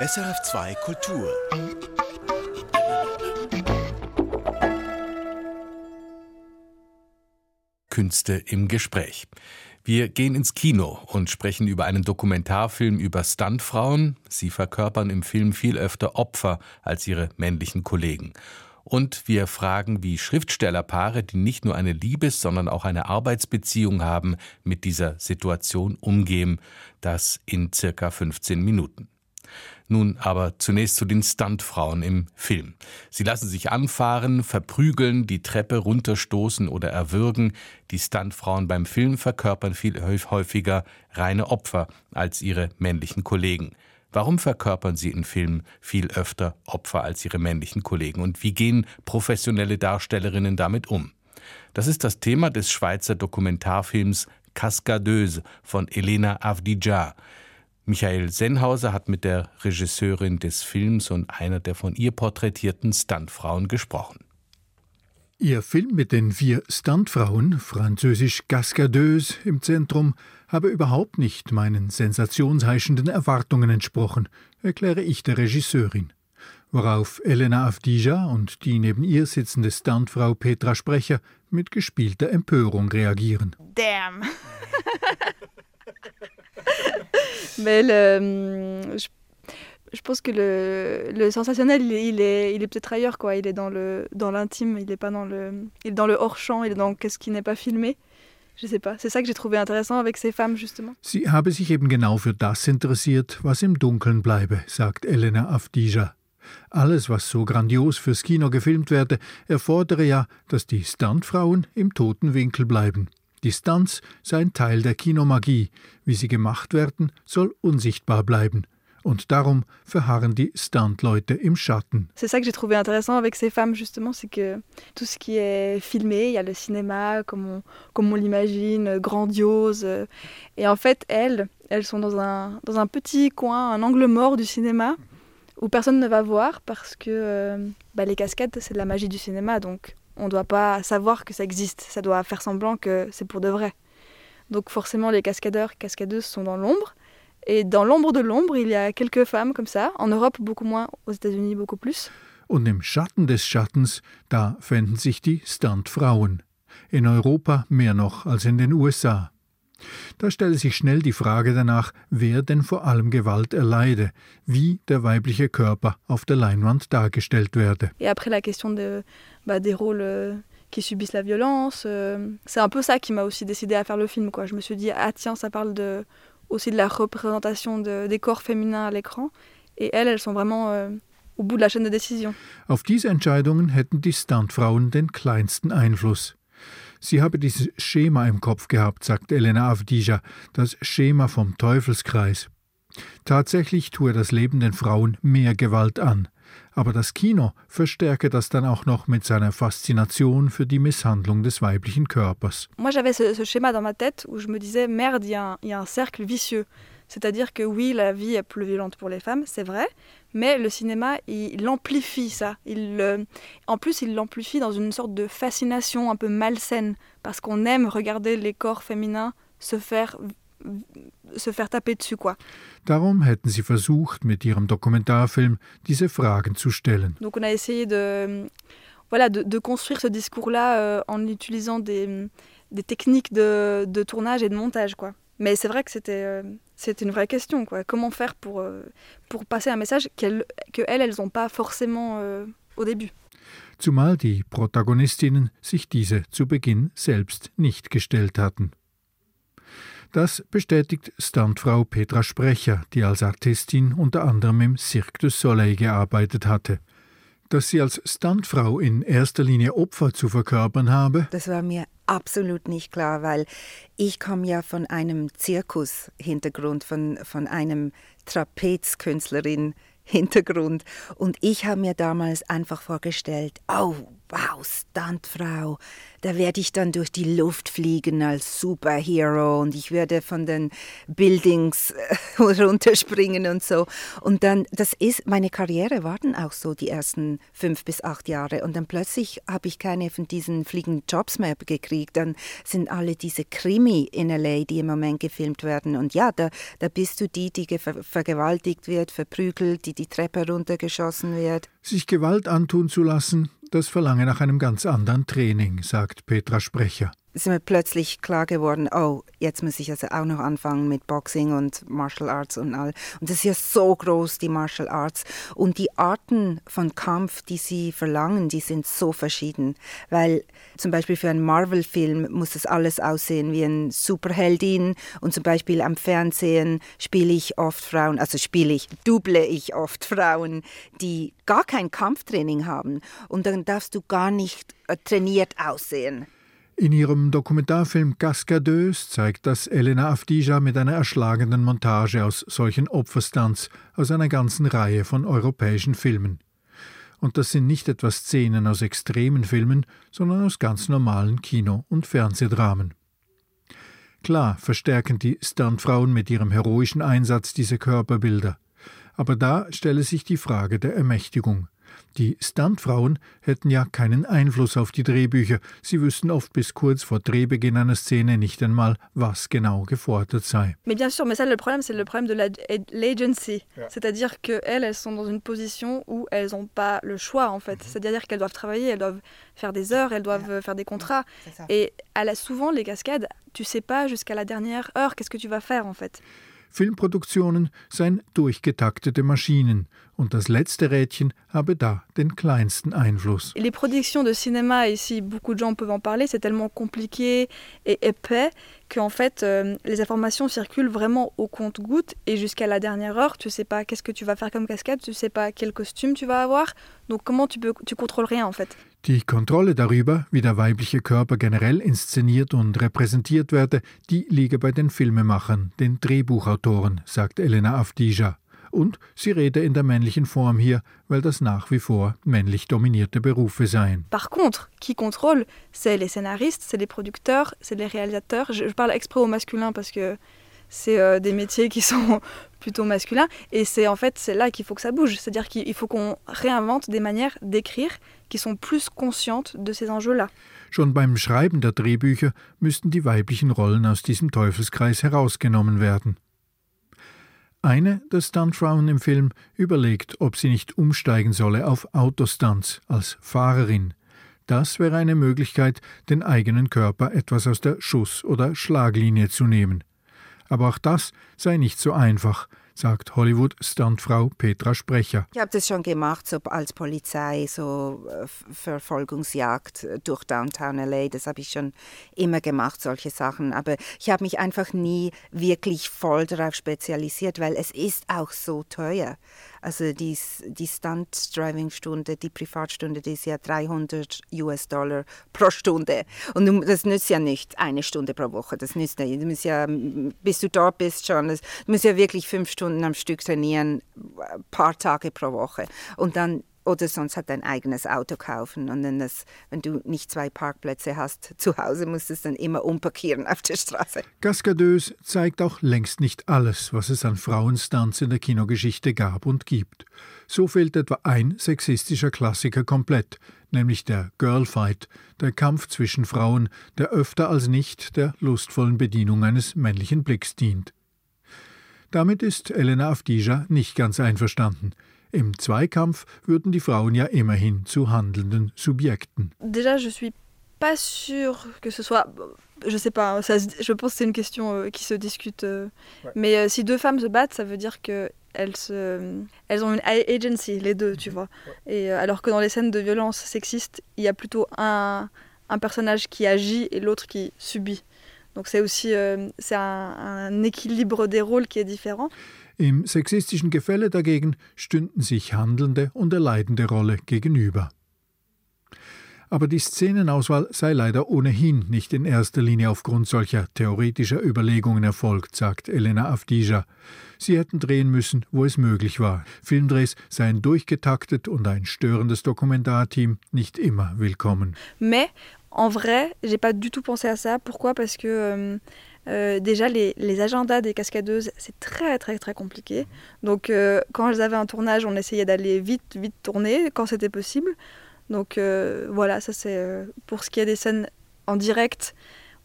SRF2 Kultur. Künste im Gespräch. Wir gehen ins Kino und sprechen über einen Dokumentarfilm über Stuntfrauen. Sie verkörpern im Film viel öfter Opfer als ihre männlichen Kollegen. Und wir fragen, wie Schriftstellerpaare, die nicht nur eine Liebes-, sondern auch eine Arbeitsbeziehung haben, mit dieser Situation umgehen. Das in circa 15 Minuten. Nun aber zunächst zu den Stuntfrauen im Film. Sie lassen sich anfahren, verprügeln, die Treppe runterstoßen oder erwürgen. Die Stuntfrauen beim Film verkörpern viel häufiger reine Opfer als ihre männlichen Kollegen. Warum verkörpern sie in Filmen viel öfter Opfer als ihre männlichen Kollegen? Und wie gehen professionelle Darstellerinnen damit um? Das ist das Thema des Schweizer Dokumentarfilms Cascadeuse von Elena Avdija. Michael Sennhauser hat mit der Regisseurin des Films und einer der von ihr porträtierten Stuntfrauen gesprochen. Ihr Film mit den vier Stuntfrauen, französisch Cascadeuse, im Zentrum, habe überhaupt nicht meinen sensationsheischenden Erwartungen entsprochen, erkläre ich der Regisseurin. Worauf Elena Avdija und die neben ihr sitzende Stuntfrau Petra Sprecher mit gespielter Empörung reagieren. Damn! Mais le, je, je, pense que le, le sensationnel, il il est, il est peut-être ailleurs, quoi. Il est dans le, dans l'intime, il n'est pas dans le, il est dans le hors champ, il est dans qu'est-ce qui n'est pas filmé. Je sais pas. C'est ça que j'ai trouvé intéressant avec ces femmes justement. Sie habe sich eben genau für das interessiert, was im Dunkeln bleibe, sagt Elena Avdija. Alles, was so grandios fürs Kino gefilmt werde, erfordere ja, dass die Stuntfrauen im toten Winkel bleiben. Die Stunts seien Teil der Kinomagie. Wie sie gemacht werden, soll unsichtbar bleiben. Und darum verharren die Stunt-Leute im Schatten. C'est ça que j'ai trouvé intéressant avec ces femmes, justement, c'est que tout ce qui est filmé, il y a le cinéma comme on, l'imagine, grandiose. Et en fait, elles, elles sont dans un, dans un petit coin, un angle mort du cinéma, où personne ne va voir parce que euh, bah, les cascades, c'est de la magie du cinéma. Donc on ne doit pas savoir que ça existe, ça doit faire semblant que c'est pour de vrai. Donc forcément les cascadeurs, cascadeuses sont dans l'ombre. Et dans l'ombre de l'ombre, il y a quelques femmes comme ça, en Europe beaucoup moins, aux États-Unis beaucoup plus. Und im Schatten des Schattens, da fänden sich die Stuntfrauen. In Europa mehr noch als in den USA. Da stelle sich schnell die Frage danach, wer denn vor allem Gewalt erleide, wie der weibliche Körper auf der Leinwand dargestellt werde. Et après la question de, bah, des rôles euh, qui subissent la violence, euh, c'est un peu ça qui m'a aussi décidé à faire le film. Quoi. Je me suis dit, ah tiens, ça parle de, aussi de la représentation de, des corps féminins à l'écran. Et elles, elles sont vraiment euh, au bout de la chaîne de décision. Auf diese Entscheidungen hätten die Stuntfrauen den kleinsten Einfluss. Sie habe dieses Schema im Kopf gehabt, sagt Elena Avdija, das Schema vom Teufelskreis. Tatsächlich tue das Leben den Frauen mehr Gewalt an, aber das Kino verstärke das dann auch noch mit seiner Faszination für die Misshandlung des weiblichen Körpers. Moi j'avais ce, ce, schéma dans ma tête où je me disais merde, il y, y, a un cercle vicieux. C'est-à-dire que oui, la vie est plus violente pour les femmes, c'est vrai, mais le cinéma, il, amplifie ça. Il, euh, en plus, il l'amplifie dans une sorte de fascination un peu malsaine, parce qu'on aime regarder les corps féminins se faire se faire taper dessus, quoi. Darum hätten sie versucht, mit ihrem Dokumentarfilm diese Fragen zu stellen. Donc on a essayé de, voilà, de, de construire ce discours-là euh, en utilisant des, des techniques de, de, tournage et de montage, quoi. Mais c'est vrai que c'était euh, c'est une vraie question. Quoi. Comment faire pour, euh, pour passer un message qu'elles, que elles, elles n'ont pas forcément euh, au début Zumal die Protagonistinnen sich diese zu Beginn selbst nicht gestellt hatten. Das bestätigt Stuntfrau Petra Sprecher, die als Artistin unter anderem im Cirque du Soleil gearbeitet hatte. Dass sie als Stuntfrau in erster Linie Opfer zu verkörpern habe, das war mir absolut nicht klar, weil ich komme ja von einem Zirkus-Hintergrund, von, von einem Trapezkünstlerin Hintergrund und ich habe mir damals einfach vorgestellt, oh, wow, Stuntfrau, da werde ich dann durch die Luft fliegen als Superhero und ich werde von den Buildings äh, runterspringen und so. Und dann, das ist, meine Karriere war dann auch so die ersten fünf bis acht Jahre. Und dann plötzlich habe ich keine von diesen fliegenden Jobs mehr gekriegt. Dann sind alle diese Krimi in LA, die im Moment gefilmt werden. Und ja, da, da bist du die, die ver vergewaltigt wird, verprügelt, die die Treppe runtergeschossen wird. Sich Gewalt antun zu lassen, das verlange nach einem ganz anderen Training, sagt Petra Sprecher ist mir plötzlich klar geworden, oh, jetzt muss ich also auch noch anfangen mit Boxing und Martial Arts und all. Und das ist ja so groß, die Martial Arts. Und die Arten von Kampf, die sie verlangen, die sind so verschieden. Weil zum Beispiel für einen Marvel-Film muss das alles aussehen wie ein Superheldin. Und zum Beispiel am Fernsehen spiele ich oft Frauen, also spiele ich, double ich oft Frauen, die gar kein Kampftraining haben. Und dann darfst du gar nicht äh, trainiert aussehen. In ihrem Dokumentarfilm Cascadeuse zeigt das Elena Avdija mit einer erschlagenden Montage aus solchen Opferstunts aus einer ganzen Reihe von europäischen Filmen. Und das sind nicht etwa Szenen aus extremen Filmen, sondern aus ganz normalen Kino- und Fernsehdramen. Klar verstärken die Stuntfrauen mit ihrem heroischen Einsatz diese Körperbilder. Aber da stelle sich die Frage der Ermächtigung. Die Stuntfrauen hätten ja keinen Einfluss auf die Drehbücher, sie wüssten oft bis kurz vor Drehbeginn einer Szene nicht einmal, was genau gefordert sei. Mais bien sûr, mais ça le problème c'est le problème de l'agency. Ja. C'est-à-dire qu'elles, elles sont dans une position où elles n'ont pas le choix en fait. Mhm. C'est-à-dire qu'elles doivent travailler, elles doivent faire des heures, elles doivent ja. faire des contrats. Et elle a souvent les cascades, tu sais pas jusqu'à la dernière heure qu'est-ce que tu vas faire en fait. Filmproduktionen seien durchgetaktete Maschinen und das letzte Rädchen habe da den kleinsten Einfluss. Les productions de cinéma, ici beaucoup de gens peuvent en parler, c'est tellement compliqué et épais qu'en fait euh, les informations circulent vraiment au compte-goutte et jusqu'à la dernière heure, tu sais pas qu'est-ce que tu vas faire comme cascade, tu sais pas quel costume tu vas avoir, donc comment tu peux, tu contrôles rien en fait. Die Kontrolle darüber, wie der weibliche Körper generell inszeniert und repräsentiert werde, die liege bei den Filmemachern, den Drehbuchautoren, sagt Elena Avdija. Und sie rede in der männlichen Form hier, weil das nach wie vor männlich dominierte Berufe seien. Par contre, qui contrôle, c'est les scénaristes, c'est les producteurs, c'est les réalisateurs. Je, parle exprès au masculin parce que c'est euh, des métiers qui sont plutôt masculins et c'est en fait c'est là qu'il faut que ça bouge, c'est-à-dire qu'il faut qu'on réinvente des manières d'écrire qui sont plus conscientes de ces enjeux-là. Schon beim Schreiben der Drehbücher müssten die weiblichen Rollen aus diesem Teufelskreis herausgenommen werden. Eine der Stuntfrauen im Film überlegt, ob sie nicht umsteigen solle auf Autostunts als Fahrerin. Das wäre eine Möglichkeit, den eigenen Körper etwas aus der Schuss- oder Schlaglinie zu nehmen. Aber auch das sei nicht so einfach, sagt Hollywood-Stuntfrau Petra Sprecher. Ich habe das schon gemacht, so als Polizei, so äh, Verfolgungsjagd durch Downtown LA. Das habe ich schon immer gemacht, solche Sachen. Aber ich habe mich einfach nie wirklich voll darauf spezialisiert, weil es ist auch so teuer. Also die, die Stunt-Driving-Stunde, die Privatstunde, die ist ja 300 US-Dollar pro Stunde. Und das nützt ja nicht eine Stunde pro Woche. Das nützt nicht. Du musst ja, bis du dort bist schon, du musst ja wirklich fünf Stunden am Stück trainieren, ein paar Tage pro Woche. Und dann oder sonst halt dein eigenes Auto kaufen. Und dann das, wenn du nicht zwei Parkplätze hast zu Hause, musst du es dann immer umparkieren auf der Straße. Cascadeuse zeigt auch längst nicht alles, was es an Frauenstunts in der Kinogeschichte gab und gibt. So fehlt etwa ein sexistischer Klassiker komplett, nämlich der Girlfight, der Kampf zwischen Frauen, der öfter als nicht der lustvollen Bedienung eines männlichen Blicks dient. Damit ist Elena Avdija nicht ganz einverstanden. Im Zweikampf würden die Frauen ja immerhin zu handelnden Subjekten. Déjà, je suis pas sûre que ce soit je sais pas, ça, je pense que c'est une question euh, qui se discute. Euh, ouais. Mais euh, si deux femmes se battent, ça veut dire que elles, se, elles ont une agency, les deux, tu vois. Ouais. Et euh, alors que dans les scènes de violence sexiste, il y a plutôt un, un personnage qui agit et l'autre qui subit. Donc c'est aussi euh, c'est un, un équilibre des rôles qui est différent. Im sexistischen Gefälle dagegen stünden sich handelnde und erleidende Rolle gegenüber. Aber die Szenenauswahl sei leider ohnehin nicht in erster Linie aufgrund solcher theoretischer Überlegungen erfolgt, sagt Elena Avdija. Sie hätten drehen müssen, wo es möglich war. Filmdrehs seien durchgetaktet und ein störendes Dokumentarteam nicht immer willkommen. Mais en vrai, j'ai pas du tout pensé à ça. Pourquoi Parce que euh, euh, déjà les, agendas des cascadeuses, c'est très très très compliqué. Donc euh, quand elles avaient un tournage, on essayait d'aller vite vite tourner quand c'était possible. Donc euh, voilà, ça c'est pour ce qui est des scènes en direct.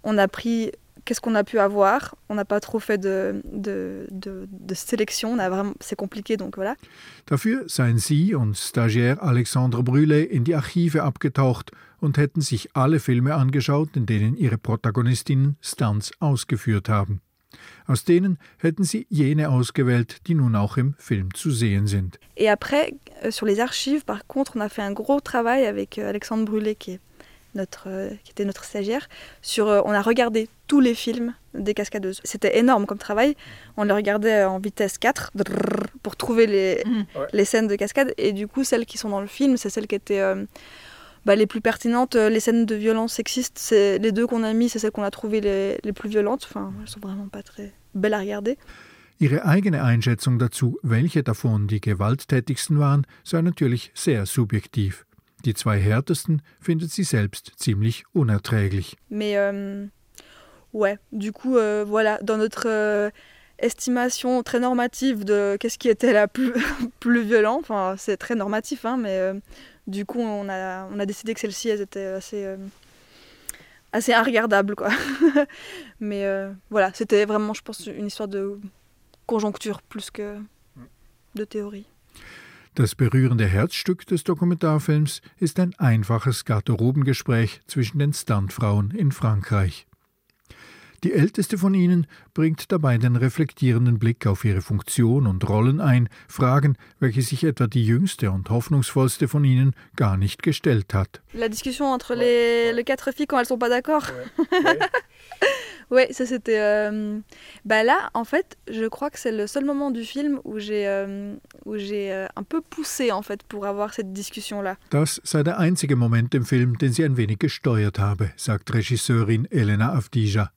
On a pris qu'est-ce qu'on a pu avoir. On n'a pas trop fait de, de, de, de Selektion. C'est compliqué, donc voilà. Dafür seien sie und Stagiaire Alexandre Brûlé in die Archive abgetaucht und hätten sich alle Filme angeschaut, in denen ihre Protagonistinnen Stunts ausgeführt haben. Aus denen hätten sie jene ausgewählt, die nun auch im Film zu sehen sind. Et après, euh, sur les archives, par contre, on a fait un gros travail avec euh, Alexandre Brûlé, qui, est notre, euh, qui était notre stagiaire. Sur, on a regardé tous les films des cascadeuses. C'était énorme comme travail. On les regardait en vitesse 4 pour trouver les, mmh. les scènes de cascade. Et du coup, celles qui sont dans le film, c'est celles qui étaient euh, bah, les plus pertinentes. Les scènes de violence sexiste, c'est les deux qu'on a mis, c'est celles qu'on a trouvées les, les, plus violentes. Enfin, elles sont vraiment pas très belles à regarder. Ihre eigene Einschätzung dazu, welche davon die gewalttätigsten waren, sei natürlich sehr subjektiv. Die zwei härtesten findet sie selbst ziemlich unerträglich. Mais euh, ouais, du coup, euh, voilà, dans notre euh, estimation très normative de qu'est-ce qui était la plus, plus violent, enfin, c'est très normatif, hein, mais euh, du coup, on a, on a décidé que celles-ci, elles étaient assez, assez inregardables, quoi. mais voilà, c'était vraiment, je pense, une histoire de conjoncture plus que de théorie. Das berührende Herzstück des Dokumentarfilms ist ein einfaches Garderobengespräch zwischen den Stuntfrauen in Frankreich. Die älteste von ihnen bringt dabei den reflektierenden Blick auf ihre Funktion und Rollen ein, Fragen, welche sich etwa die jüngste und hoffnungsvollste von ihnen gar nicht gestellt hat. La discussion entre les, les quatre filles quand elles sont pas d'accord. Ouais. Ça c'était. Euh... Bah là, en fait, je crois que c'est le seul moment du film où j'ai euh, euh, un peu poussé en fait pour avoir cette discussion là. Das sei der einzige Moment im Film, den sie ein wenig gesteuert habe, sagt Regisseurin Elena Avdija.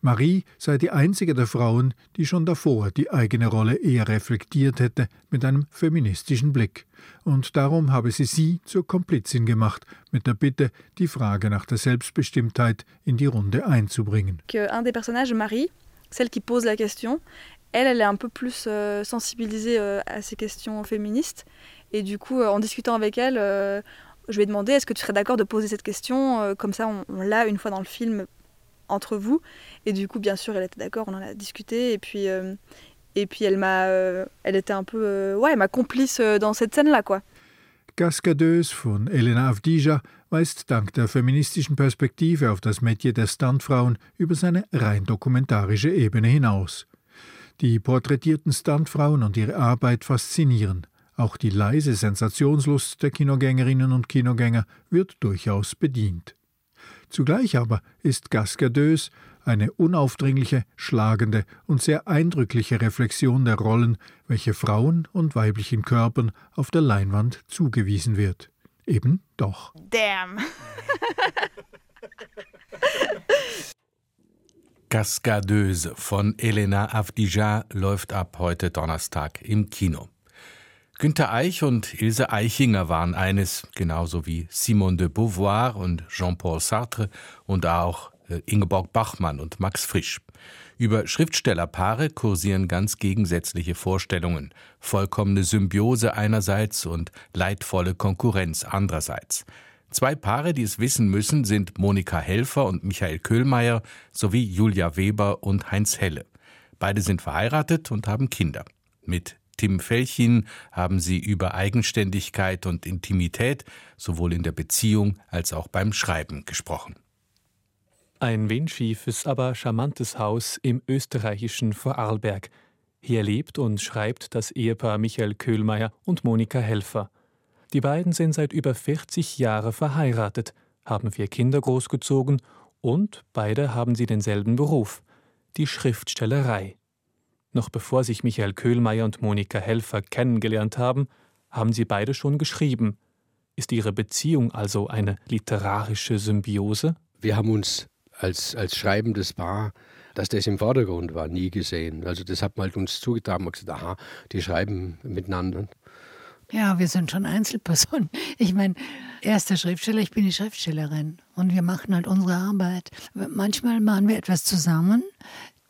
Marie sei die einzige der Frauen, die schon davor die eigene Rolle eher reflektiert hätte mit einem feministischen Blick. Und darum habe sie sie zur Komplizin gemacht, mit der Bitte, die Frage nach der Selbstbestimmtheit in die Runde einzubringen. Un des personnages, Marie, celle qui pose la question, elle, elle est un peu plus euh, sensibilisée euh, à ces questions féministes. Et du coup, euh, en discutant avec elle, euh, je lui ai demandé est-ce que tu serais d'accord de poser cette question euh, Comme ça, on, on l'a une fois dans le film entre vous. Et du coup, bien sûr, elle était d'accord, on en a discuté. Et puis, euh, et puis elle m'a, euh, elle était un peu, euh, ouais, ma complice dans cette scène-là, quoi. Cascadeuse von Elena Avdija weist dank der feministischen Perspektive auf das Metier der Stuntfrauen über seine rein dokumentarische Ebene hinaus. Die porträtierten Stuntfrauen und ihre Arbeit faszinieren. Auch die leise Sensationslust der Kinogängerinnen und Kinogänger wird durchaus bedient. Zugleich aber ist Cascadeuse eine unaufdringliche, schlagende und sehr eindrückliche Reflexion der Rollen, welche Frauen und weiblichen Körpern auf der Leinwand zugewiesen wird. Eben doch. Damn. Cascadeuse von Elena Avdija läuft ab heute Donnerstag im Kino. Günter Eich und Ilse Eichinger waren eines, genauso wie Simone de Beauvoir und Jean-Paul Sartre und auch äh, Ingeborg Bachmann und Max Frisch. Über Schriftstellerpaare kursieren ganz gegensätzliche Vorstellungen, vollkommene Symbiose einerseits und leidvolle Konkurrenz andererseits. Zwei Paare, die es wissen müssen, sind Monika Helfer und Michael Köhlmeier sowie Julia Weber und Heinz Helle. Beide sind verheiratet und haben Kinder. Mit Tim Felchin haben sie über Eigenständigkeit und Intimität sowohl in der Beziehung als auch beim Schreiben gesprochen. Ein windschiefes, aber charmantes Haus im österreichischen Vorarlberg. Hier lebt und schreibt das Ehepaar Michael Köhlmeier und Monika Helfer. Die beiden sind seit über 40 Jahren verheiratet, haben vier Kinder großgezogen und beide haben sie denselben Beruf, die Schriftstellerei. Noch bevor sich Michael Köhlmeier und Monika Helfer kennengelernt haben, haben sie beide schon geschrieben. Ist Ihre Beziehung also eine literarische Symbiose? Wir haben uns als, als schreibendes Paar, dass das im Vordergrund war, nie gesehen. Also das hat man halt uns zugetragen und gesagt, aha, die schreiben miteinander. Ja, wir sind schon Einzelpersonen. Ich meine, er ist der Schriftsteller, ich bin die Schriftstellerin. Und wir machen halt unsere Arbeit. Manchmal machen wir etwas zusammen,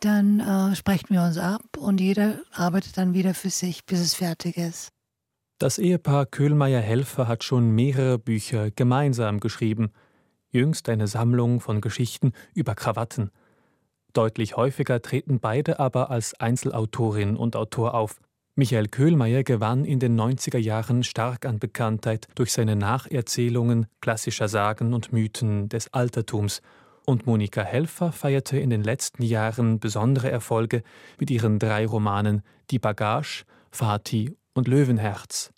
dann äh, sprechen wir uns ab und jeder arbeitet dann wieder für sich, bis es fertig ist. Das Ehepaar Köhlmeier-Helfer hat schon mehrere Bücher gemeinsam geschrieben. Jüngst eine Sammlung von Geschichten über Krawatten. Deutlich häufiger treten beide aber als Einzelautorin und Autor auf. Michael Köhlmeier gewann in den 90er Jahren stark an Bekanntheit durch seine Nacherzählungen klassischer Sagen und Mythen des Altertums. Und Monika Helfer feierte in den letzten Jahren besondere Erfolge mit ihren drei Romanen Die Bagage, Fati und Löwenherz.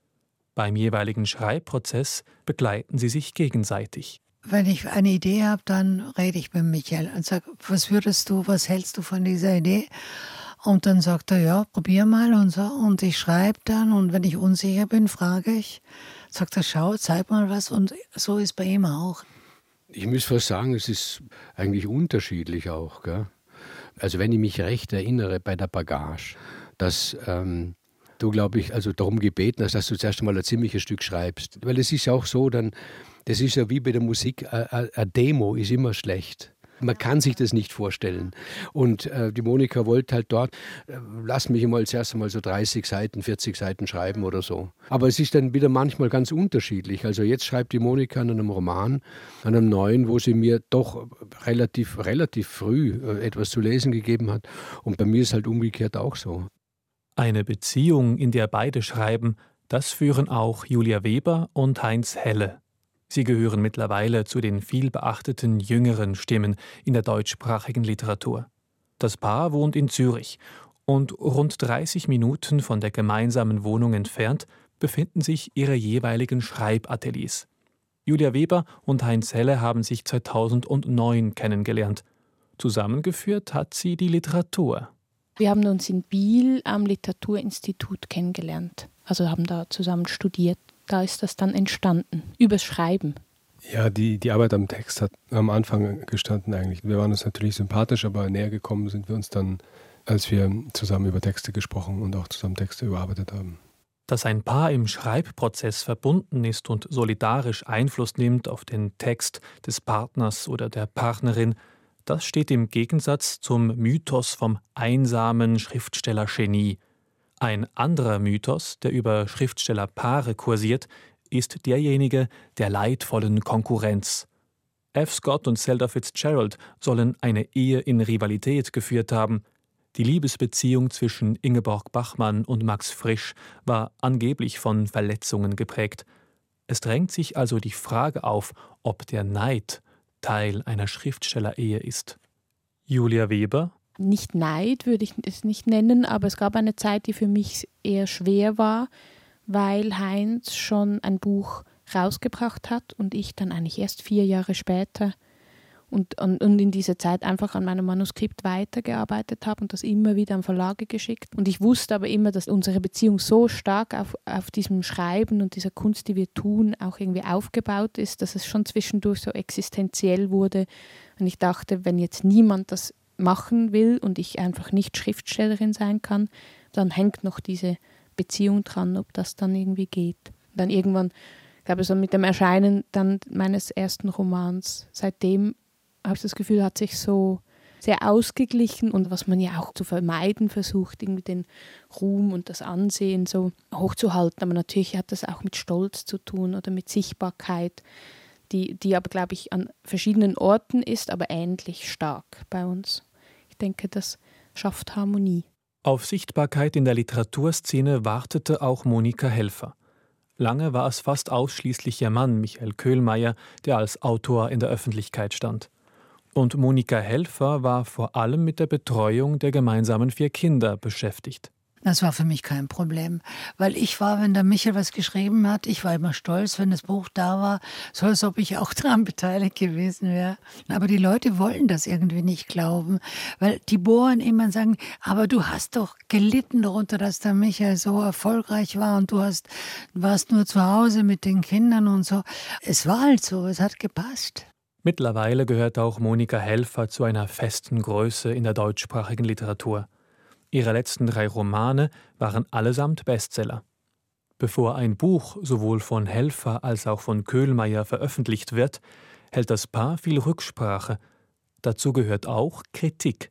Beim jeweiligen Schreibprozess begleiten sie sich gegenseitig. Wenn ich eine Idee habe, dann rede ich mit Michael und sage, was würdest du, was hältst du von dieser Idee? Und dann sagt er, ja, probier mal und so. Und ich schreibe dann und wenn ich unsicher bin, frage ich. Sagt er, schau, zeig mal was. Und so ist bei ihm auch. Ich muss fast sagen, es ist eigentlich unterschiedlich auch. Gell? Also wenn ich mich recht erinnere bei der Bagage, dass ähm, du, glaube ich, also darum gebeten hast, dass du zuerst einmal ein ziemliches Stück schreibst. Weil es ist ja auch so, dann, das ist ja wie bei der Musik, eine Demo ist immer schlecht. Man kann sich das nicht vorstellen. Und äh, die Monika wollte halt dort, äh, lass mich mal zuerst einmal so 30 Seiten, 40 Seiten schreiben oder so. Aber es ist dann wieder manchmal ganz unterschiedlich. Also jetzt schreibt die Monika an einem Roman, an einem neuen, wo sie mir doch relativ, relativ früh äh, etwas zu lesen gegeben hat. Und bei mir ist halt umgekehrt auch so. Eine Beziehung, in der beide schreiben, das führen auch Julia Weber und Heinz Helle. Sie gehören mittlerweile zu den vielbeachteten jüngeren Stimmen in der deutschsprachigen Literatur. Das Paar wohnt in Zürich und rund 30 Minuten von der gemeinsamen Wohnung entfernt befinden sich ihre jeweiligen Schreibateliers. Julia Weber und Heinz Helle haben sich 2009 kennengelernt. Zusammengeführt hat sie die Literatur. Wir haben uns in Biel am Literaturinstitut kennengelernt. Also haben da zusammen studiert. Da ist das dann entstanden, übers Schreiben. Ja, die, die Arbeit am Text hat am Anfang gestanden eigentlich. Wir waren uns natürlich sympathisch, aber näher gekommen sind wir uns dann, als wir zusammen über Texte gesprochen und auch zusammen Texte überarbeitet haben. Dass ein Paar im Schreibprozess verbunden ist und solidarisch Einfluss nimmt auf den Text des Partners oder der Partnerin, das steht im Gegensatz zum Mythos vom einsamen Schriftstellergenie. Ein anderer Mythos, der über Schriftstellerpaare kursiert, ist derjenige der leidvollen Konkurrenz. F. Scott und Zelda Fitzgerald sollen eine Ehe in Rivalität geführt haben. Die Liebesbeziehung zwischen Ingeborg Bachmann und Max Frisch war angeblich von Verletzungen geprägt. Es drängt sich also die Frage auf, ob der Neid Teil einer Schriftstellerehe ist. Julia Weber nicht Neid würde ich es nicht nennen, aber es gab eine Zeit, die für mich eher schwer war, weil Heinz schon ein Buch rausgebracht hat und ich dann eigentlich erst vier Jahre später und, und, und in dieser Zeit einfach an meinem Manuskript weitergearbeitet habe und das immer wieder an Verlage geschickt. Und ich wusste aber immer, dass unsere Beziehung so stark auf, auf diesem Schreiben und dieser Kunst, die wir tun, auch irgendwie aufgebaut ist, dass es schon zwischendurch so existenziell wurde. Und ich dachte, wenn jetzt niemand das machen will und ich einfach nicht Schriftstellerin sein kann, dann hängt noch diese Beziehung dran, ob das dann irgendwie geht. Dann irgendwann, ich glaube so mit dem Erscheinen dann meines ersten Romans, seitdem habe ich das Gefühl, hat sich so sehr ausgeglichen und was man ja auch zu vermeiden versucht, irgendwie den Ruhm und das Ansehen so hochzuhalten. Aber natürlich hat das auch mit Stolz zu tun oder mit Sichtbarkeit, die, die aber, glaube ich, an verschiedenen Orten ist, aber ähnlich stark bei uns. Denke, das schafft Harmonie. Auf Sichtbarkeit in der Literaturszene wartete auch Monika Helfer. Lange war es fast ausschließlich ihr Mann, Michael Köhlmeier, der als Autor in der Öffentlichkeit stand. Und Monika Helfer war vor allem mit der Betreuung der gemeinsamen vier Kinder beschäftigt. Das war für mich kein Problem, weil ich war, wenn der Michael was geschrieben hat, ich war immer stolz, wenn das Buch da war, so als ob ich auch daran beteiligt gewesen wäre. Aber die Leute wollen das irgendwie nicht glauben, weil die bohren immer und sagen, aber du hast doch gelitten darunter, dass der Michael so erfolgreich war und du hast, warst nur zu Hause mit den Kindern und so. Es war halt so, es hat gepasst. Mittlerweile gehört auch Monika Helfer zu einer festen Größe in der deutschsprachigen Literatur. Ihre letzten drei Romane waren allesamt Bestseller. Bevor ein Buch sowohl von Helfer als auch von Köhlmeier veröffentlicht wird, hält das Paar viel Rücksprache. Dazu gehört auch Kritik.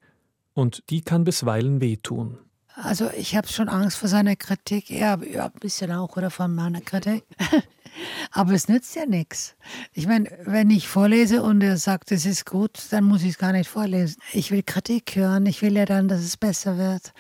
Und die kann bisweilen wehtun. Also ich habe schon Angst vor seiner Kritik, ja, ja, ein bisschen auch oder von meiner Kritik. Aber es nützt ja nichts. Ich meine, wenn ich vorlese und er sagt, es ist gut, dann muss ich es gar nicht vorlesen. Ich will Kritik hören, ich will ja dann, dass es besser wird.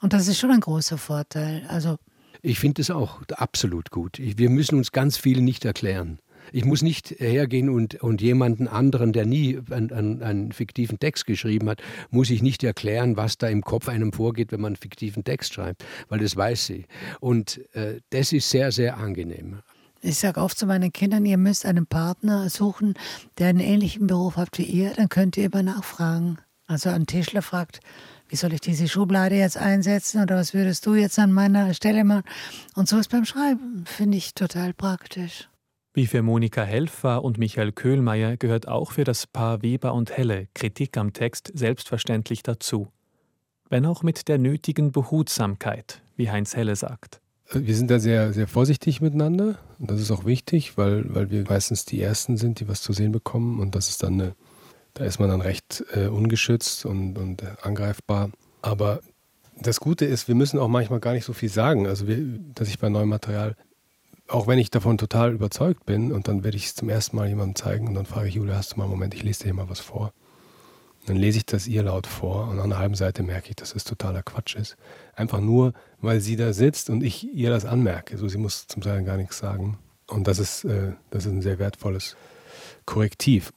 Und das ist schon ein großer Vorteil. Also ich finde es auch absolut gut. Wir müssen uns ganz viel nicht erklären. Ich muss nicht hergehen und, und jemanden anderen, der nie einen, einen, einen, fiktiven Text geschrieben hat, muss ich nicht erklären, was da im Kopf einem vorgeht, wenn man einen fiktiven Text schreibt, weil das weiß sie. Und äh, das ist sehr, sehr angenehm. Ich sage oft zu meinen Kindern, ihr müsst einen Partner suchen, der einen ähnlichen Beruf hat wie ihr, dann könnt ihr immer nachfragen. Also ein Tischler fragt, wie soll ich diese Schublade jetzt einsetzen oder was würdest du jetzt an meiner Stelle machen? Und so ist beim Schreiben, finde ich total praktisch. Wie für Monika Helfer und Michael Köhlmeier gehört auch für das Paar Weber und Helle Kritik am Text selbstverständlich dazu. Wenn auch mit der nötigen Behutsamkeit, wie Heinz Helle sagt. Wir sind da sehr, sehr vorsichtig miteinander und das ist auch wichtig, weil, weil wir meistens die Ersten sind, die was zu sehen bekommen und das ist dann eine, da ist man dann recht äh, ungeschützt und, und angreifbar. Aber das Gute ist, wir müssen auch manchmal gar nicht so viel sagen. Also, wir, dass ich bei neuem Material auch wenn ich davon total überzeugt bin und dann werde ich es zum ersten Mal jemandem zeigen und dann frage ich Julia, hast du mal einen Moment, ich lese dir hier mal was vor. Dann lese ich das ihr laut vor und an einer halben Seite merke ich, dass es totaler Quatsch ist. Einfach nur, weil sie da sitzt und ich ihr das anmerke. So, sie muss zum Teil gar nichts sagen. Und das ist, äh, das ist ein sehr wertvolles Korrektiv.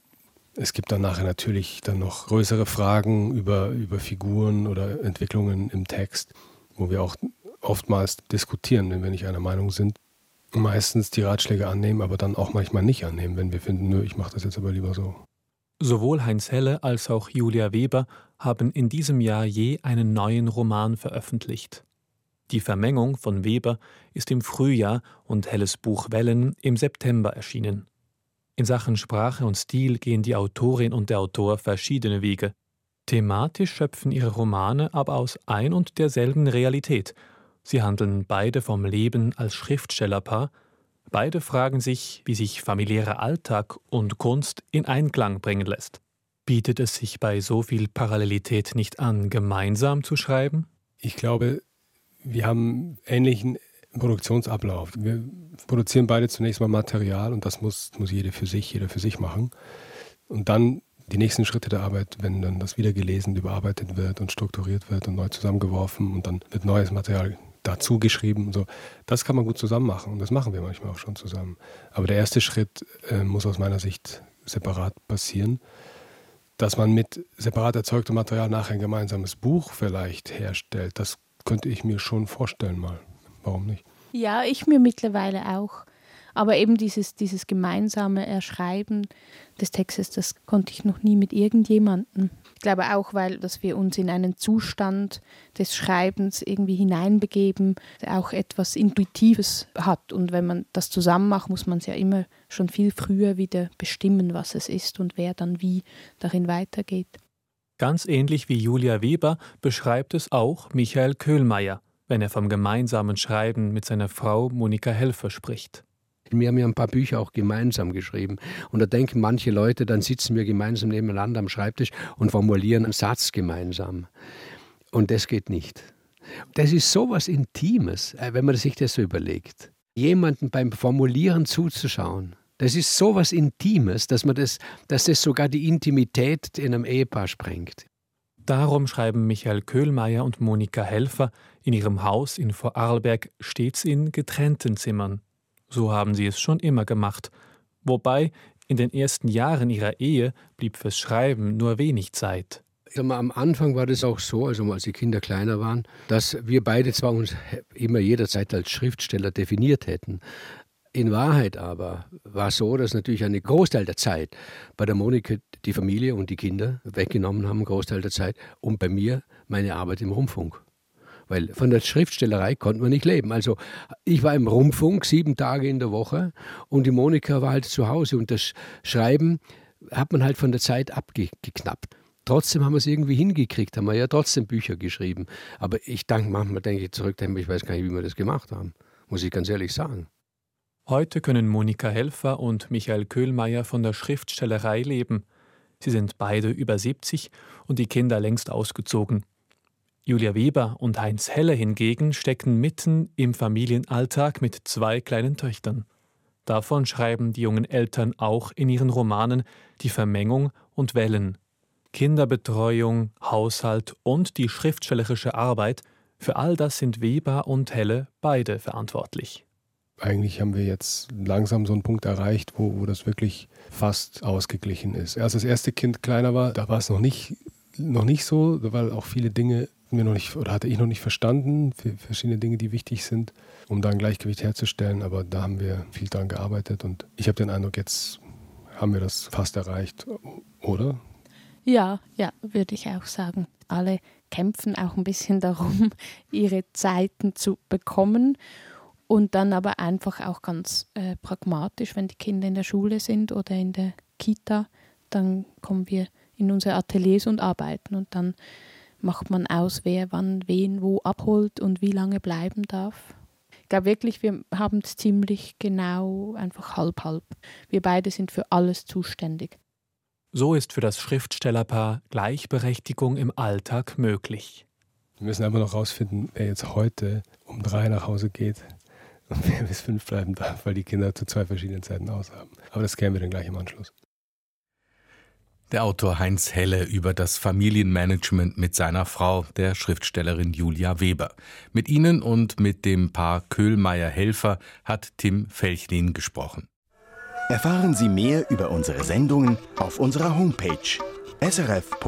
Es gibt dann nachher natürlich dann noch größere Fragen über, über Figuren oder Entwicklungen im Text, wo wir auch oftmals diskutieren, wenn wir nicht einer Meinung sind meistens die Ratschläge annehmen, aber dann auch manchmal nicht annehmen, wenn wir finden, nö, ich mache das jetzt aber lieber so. Sowohl Heinz Helle als auch Julia Weber haben in diesem Jahr je einen neuen Roman veröffentlicht. Die Vermengung von Weber ist im Frühjahr und Helles Buch Wellen im September erschienen. In Sachen Sprache und Stil gehen die Autorin und der Autor verschiedene Wege. Thematisch schöpfen ihre Romane aber aus ein und derselben Realität Sie handeln beide vom Leben als Schriftstellerpaar, beide fragen sich, wie sich familiärer Alltag und Kunst in Einklang bringen lässt. Bietet es sich bei so viel Parallelität nicht an, gemeinsam zu schreiben? Ich glaube, wir haben ähnlichen Produktionsablauf. Wir produzieren beide zunächst mal Material und das muss, muss jeder für sich, jeder für sich machen. Und dann die nächsten Schritte der Arbeit, wenn dann das wieder gelesen, überarbeitet wird und strukturiert wird und neu zusammengeworfen und dann wird neues Material dazu geschrieben und so. Das kann man gut zusammen machen und das machen wir manchmal auch schon zusammen. Aber der erste Schritt äh, muss aus meiner Sicht separat passieren. Dass man mit separat erzeugtem Material nachher ein gemeinsames Buch vielleicht herstellt, das könnte ich mir schon vorstellen mal. Warum nicht? Ja, ich mir mittlerweile auch. Aber eben dieses, dieses gemeinsame Erschreiben des Textes, das konnte ich noch nie mit irgendjemandem. Ich glaube auch, weil dass wir uns in einen Zustand des Schreibens irgendwie hineinbegeben, der auch etwas Intuitives hat. Und wenn man das zusammen macht, muss man es ja immer schon viel früher wieder bestimmen, was es ist und wer dann wie darin weitergeht. Ganz ähnlich wie Julia Weber beschreibt es auch Michael Köhlmeier, wenn er vom gemeinsamen Schreiben mit seiner Frau Monika Helfer spricht. Wir haben ja ein paar Bücher auch gemeinsam geschrieben. Und da denken manche Leute, dann sitzen wir gemeinsam nebeneinander am Schreibtisch und formulieren einen Satz gemeinsam. Und das geht nicht. Das ist so was Intimes, äh, wenn man sich das so überlegt. Jemanden beim Formulieren zuzuschauen. Das ist so was Intimes, dass, man das, dass das sogar die Intimität in einem Ehepaar sprengt. Darum schreiben Michael Köhlmeier und Monika Helfer in ihrem Haus in Vorarlberg stets in getrennten Zimmern. So haben sie es schon immer gemacht. Wobei in den ersten Jahren ihrer Ehe blieb fürs Schreiben nur wenig Zeit. Mal, am Anfang war das auch so, also als die Kinder kleiner waren, dass wir beide zwar uns immer jederzeit als Schriftsteller definiert hätten. In Wahrheit aber war so, dass natürlich ein Großteil der Zeit bei der Monika die Familie und die Kinder weggenommen haben, Großteil der Zeit, und bei mir meine Arbeit im Rundfunk. Weil von der Schriftstellerei konnte man nicht leben. Also ich war im Rundfunk sieben Tage in der Woche und die Monika war halt zu Hause und das Schreiben hat man halt von der Zeit abgeknappt. Trotzdem haben wir es irgendwie hingekriegt, haben wir ja trotzdem Bücher geschrieben. Aber ich denke, manchmal denke ich zurück, ich weiß gar nicht, wie wir das gemacht haben. Muss ich ganz ehrlich sagen. Heute können Monika Helfer und Michael Köhlmeier von der Schriftstellerei leben. Sie sind beide über 70 und die Kinder längst ausgezogen. Julia Weber und Heinz Heller hingegen stecken mitten im Familienalltag mit zwei kleinen Töchtern. Davon schreiben die jungen Eltern auch in ihren Romanen Die Vermengung und Wellen. Kinderbetreuung, Haushalt und die schriftstellerische Arbeit, für all das sind Weber und Helle beide verantwortlich. Eigentlich haben wir jetzt langsam so einen Punkt erreicht, wo, wo das wirklich fast ausgeglichen ist. Als das erste Kind kleiner war, da war es noch nicht, noch nicht so, weil auch viele Dinge mir noch nicht oder hatte ich noch nicht verstanden, verschiedene Dinge, die wichtig sind, um da ein Gleichgewicht herzustellen. Aber da haben wir viel daran gearbeitet und ich habe den Eindruck, jetzt haben wir das fast erreicht, oder? Ja, ja, würde ich auch sagen. Alle kämpfen auch ein bisschen darum, ihre Zeiten zu bekommen und dann aber einfach auch ganz äh, pragmatisch, wenn die Kinder in der Schule sind oder in der Kita, dann kommen wir in unsere Ateliers und arbeiten und dann macht man aus, wer wann wen wo abholt und wie lange bleiben darf. Ich glaube wirklich, wir haben es ziemlich genau einfach halb halb. Wir beide sind für alles zuständig. So ist für das Schriftstellerpaar Gleichberechtigung im Alltag möglich. Wir müssen aber noch rausfinden, wer jetzt heute um drei nach Hause geht und wer bis fünf bleiben darf, weil die Kinder zu zwei verschiedenen Zeiten aushaben. Aber das klären wir dann gleich im Anschluss. Der Autor Heinz Helle über das Familienmanagement mit seiner Frau, der Schriftstellerin Julia Weber. Mit ihnen und mit dem Paar Köhlmeier-Helfer hat Tim Felchlin gesprochen. Erfahren Sie mehr über unsere Sendungen auf unserer Homepage srf.ch-kultur.